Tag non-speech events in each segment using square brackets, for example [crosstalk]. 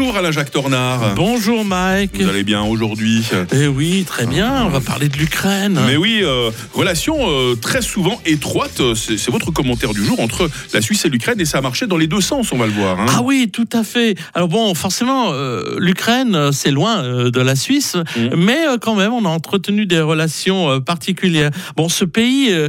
Bonjour Alain Jacques Tornard. Bonjour Mike. Vous allez bien aujourd'hui? Eh oui, très bien. On va parler de l'Ukraine. Mais oui, euh, relation euh, très souvent étroite, c'est c'est votre commentaire du jour, entre la Suisse et l'Ukraine, et ça a marché dans les deux sens, on va le voir. hein. Ah oui, tout à fait. Alors bon, forcément, euh, l'Ukraine, euh, c'est loin euh, de la Suisse, Mhm. mais euh, quand même, on a entretenu des relations euh, particulières. Bon, ce pays euh,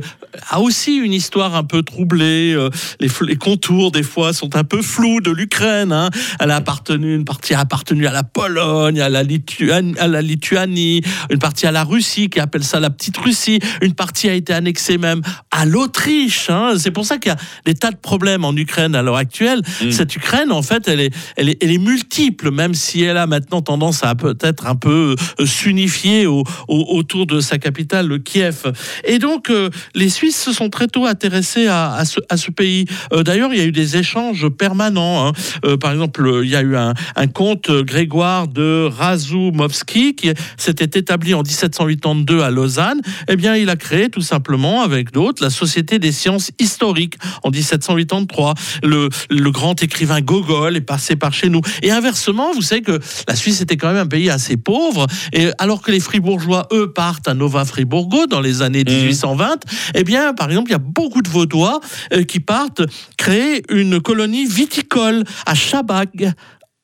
a aussi une histoire un peu troublée. euh, les contours, des fois, sont un peu flous de l'Ukraine. hein. Elle a appartenu, une partie a appartenu à la Pologne, à la, Lituanie, à la Lituanie, une partie à la Russie, qui appelle ça la petite Russie. Une partie a été annexée même à l'Autriche. hein. C'est pour ça qu'il y a des tas de problèmes en Ukraine à l'heure actuelle. Mm. Cette Ukraine, en fait, elle est, elle, est, elle est multiple, même si elle a maintenant tendance à peut-être un peu euh, s'unifier au- au- autour de sa capitale, le Kiev. Et donc, euh, les Suisses se sont très tôt intéressés à, à ce, à ce pays. Euh, D'ailleurs, il y a eu des échanges permanents. hein. Euh, par exemple, il y a eu un, un comte euh, Grégoire de Razumovski qui s'était établi en 1782 à Lausanne. Eh bien, il a créé tout simplement, avec d'autres, la Société des sciences historiques en 1783. Le, le grand écrivain Gogol est passé par chez nous. Et inversement, vous savez que la Suisse était quand même un pays assez pauvre. Et alors que les Fribourgeois, eux, partent à Nova Friburgo dans les années 1820, eh bien, par exemple, il y a beaucoup de Vaudois euh, qui partent créer une colonie viticole à Chabag.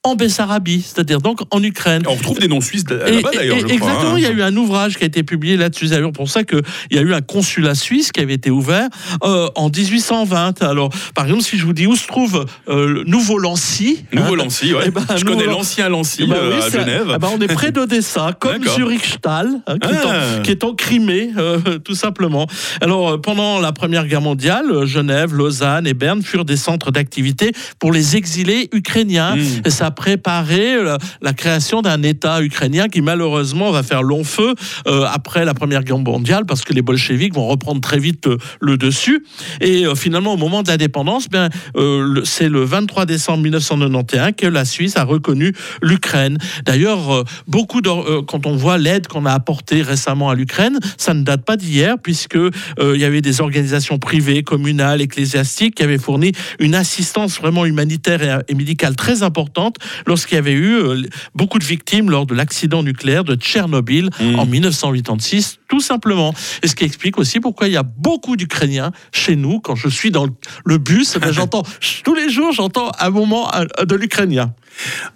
En Bessarabie, c'est-à-dire donc en Ukraine. On retrouve des noms suisses là-bas d'ailleurs, je crois. exactement, hein. il y a eu un ouvrage qui a été publié là-dessus. C'est pour ça qu'il y a eu un consulat suisse qui avait été ouvert euh, en 1820. Alors, par exemple, si je vous dis où se trouve euh, le Nouveau-Lancy. Nouveau hein, Lancy, ouais. Eh ben, je connais Nouveau- l'ancien Lancy eh ben euh, oui, à c'est- Genève. eh ben, on est près d'Odessa, [laughs] comme D'accord. Zurichsthal, hein, qui, est Ah. en, qui est en Crimée, [laughs] tout simplement. Alors, pendant la Première Guerre mondiale, Genève, Lausanne et Berne furent des centres d'activité pour les exilés ukrainiens. Mm. Et ça a préparé euh, la, création d'un État ukrainien qui, malheureusement, va faire long feu euh, après la Première Guerre mondiale parce que les bolcheviks vont reprendre très vite euh, le dessus. Et finalement, au moment de l'indépendance, le- c'est le 23 décembre 1991 que la Suisse a reconnu l'Ukraine. D'ailleurs, beaucoup de, quand on voit l'aide qu'on a apportée récemment à l'Ukraine, ça ne date pas d'hier puisque il y avait des organisations privées, communales, ecclésiastiques qui avaient fourni une assistance vraiment humanitaire et médicale très importante lorsqu'il y avait eu euh, beaucoup de victimes lors de l'accident nucléaire de Tchernobyl Mm. en 1986, tout simplement. Et ce qui explique aussi pourquoi il y a beaucoup d'Ukrainiens chez nous. Quand je suis dans le- bus, eh ben, [laughs] j'entends tous les jours, j'entends un moment euh, de l'ukrainien.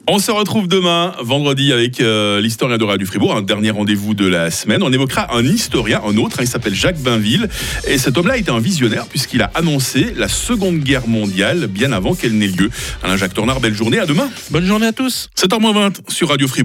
On se retrouve demain, vendredi, avec euh, l'historien de Radio Fribourg, un dernier rendez-vous de la semaine. On évoquera un historien, un autre, hein, il s'appelle Jacques Bainville. Et cet homme-là était un visionnaire puisqu'il a annoncé la Seconde Guerre mondiale bien avant qu'elle n'ait lieu. Alain Jacques Tornard, belle journée, à demain. Bonne journée à tous. 7h20 sur Radio Fribourg.